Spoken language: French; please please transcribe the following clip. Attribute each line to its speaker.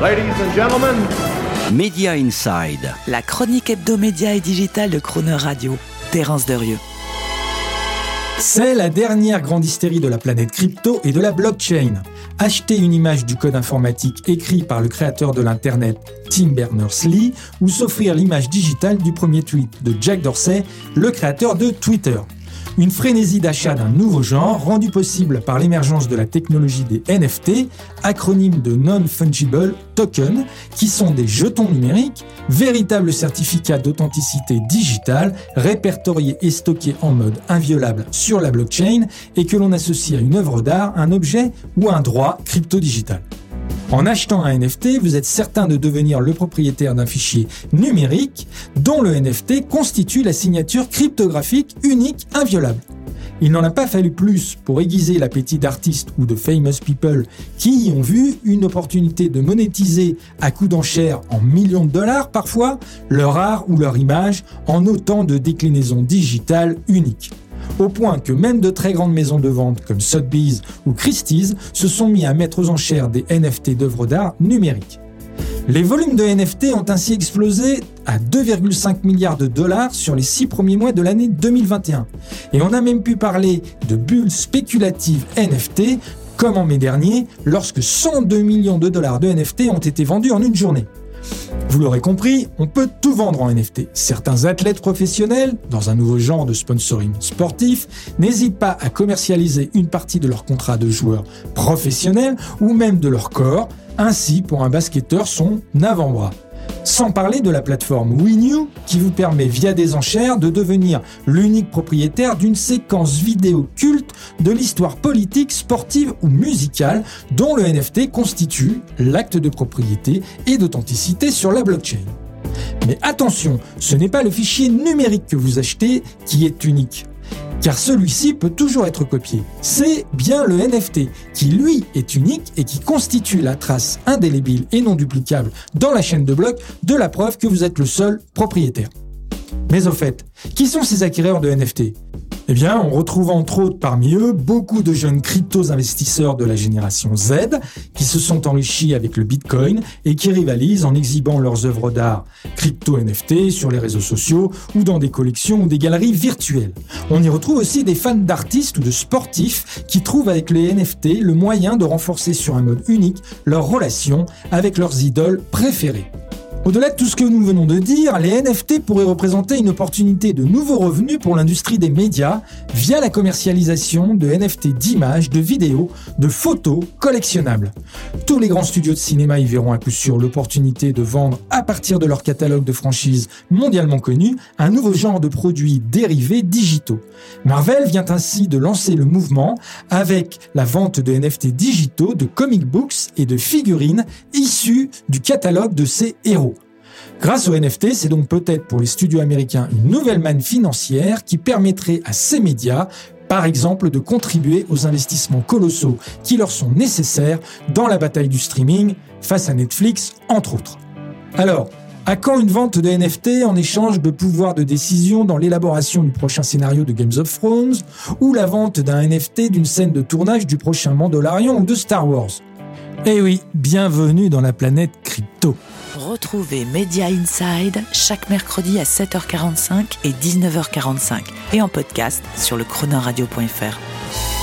Speaker 1: Ladies and gentlemen,
Speaker 2: Media Inside.
Speaker 3: La chronique hebdomédia et digitale de Croner Radio. Terence Derieux.
Speaker 4: C'est la dernière grande hystérie de la planète crypto et de la blockchain. Acheter une image du code informatique écrit par le créateur de l'Internet, Tim Berners-Lee, ou s'offrir l'image digitale du premier tweet de Jack Dorsey, le créateur de Twitter. Une frénésie d'achat d'un nouveau genre rendue possible par l'émergence de la technologie des NFT, acronyme de Non-Fungible Token, qui sont des jetons numériques, véritables certificats d'authenticité digitale répertoriés et stockés en mode inviolable sur la blockchain et que l'on associe à une œuvre d'art, un objet ou un droit crypto-digital. En achetant un NFT, vous êtes certain de devenir le propriétaire d'un fichier numérique dont le NFT constitue la signature cryptographique unique inviolable. Il n'en a pas fallu plus pour aiguiser l'appétit d'artistes ou de famous people qui y ont vu une opportunité de monétiser à coup d'enchère en millions de dollars parfois leur art ou leur image en autant de déclinaisons digitales uniques au point que même de très grandes maisons de vente comme Sotheby's ou Christie's se sont mis à mettre aux enchères des NFT d'œuvres d'art numériques. Les volumes de NFT ont ainsi explosé à 2,5 milliards de dollars sur les six premiers mois de l'année 2021. Et on a même pu parler de bulles spéculatives NFT comme en mai dernier, lorsque 102 millions de dollars de NFT ont été vendus en une journée. Vous l'aurez compris, on peut tout vendre en NFT. Certains athlètes professionnels, dans un nouveau genre de sponsoring sportif, n'hésitent pas à commercialiser une partie de leur contrat de joueur professionnel ou même de leur corps, ainsi pour un basketteur son avant-bras. Sans parler de la plateforme WinU qui vous permet via des enchères de devenir l'unique propriétaire d'une séquence vidéo culte de l'histoire politique, sportive ou musicale dont le NFT constitue l'acte de propriété et d'authenticité sur la blockchain. Mais attention, ce n'est pas le fichier numérique que vous achetez qui est unique car celui-ci peut toujours être copié. C'est bien le NFT qui, lui, est unique et qui constitue la trace indélébile et non duplicable dans la chaîne de blocs de la preuve que vous êtes le seul propriétaire. Mais au fait, qui sont ces acquéreurs de NFT eh bien, on retrouve entre autres parmi eux beaucoup de jeunes crypto-investisseurs de la génération Z qui se sont enrichis avec le Bitcoin et qui rivalisent en exhibant leurs œuvres d'art crypto-NFT sur les réseaux sociaux ou dans des collections ou des galeries virtuelles. On y retrouve aussi des fans d'artistes ou de sportifs qui trouvent avec les NFT le moyen de renforcer sur un mode unique leur relation avec leurs idoles préférées. Au-delà de tout ce que nous venons de dire, les NFT pourraient représenter une opportunité de nouveaux revenus pour l'industrie des médias via la commercialisation de NFT d'images, de vidéos, de photos collectionnables. Tous les grands studios de cinéma y verront à coup sûr l'opportunité de vendre à partir de leur catalogue de franchises mondialement connus un nouveau genre de produits dérivés digitaux. Marvel vient ainsi de lancer le mouvement avec la vente de NFT digitaux, de comic books et de figurines issues du catalogue de ces héros. Grâce au NFT, c'est donc peut-être pour les studios américains une nouvelle manne financière qui permettrait à ces médias par exemple de contribuer aux investissements colossaux qui leur sont nécessaires dans la bataille du streaming face à Netflix, entre autres. Alors, à quand une vente de NFT en échange de pouvoir de décision dans l'élaboration du prochain scénario de Games of Thrones ou la vente d'un NFT d'une scène de tournage du prochain Mandalorian ou de Star Wars? Eh oui, bienvenue dans la planète crypto.
Speaker 3: Retrouvez Media Inside chaque mercredi à 7h45 et 19h45 et en podcast sur le chronoradio.fr.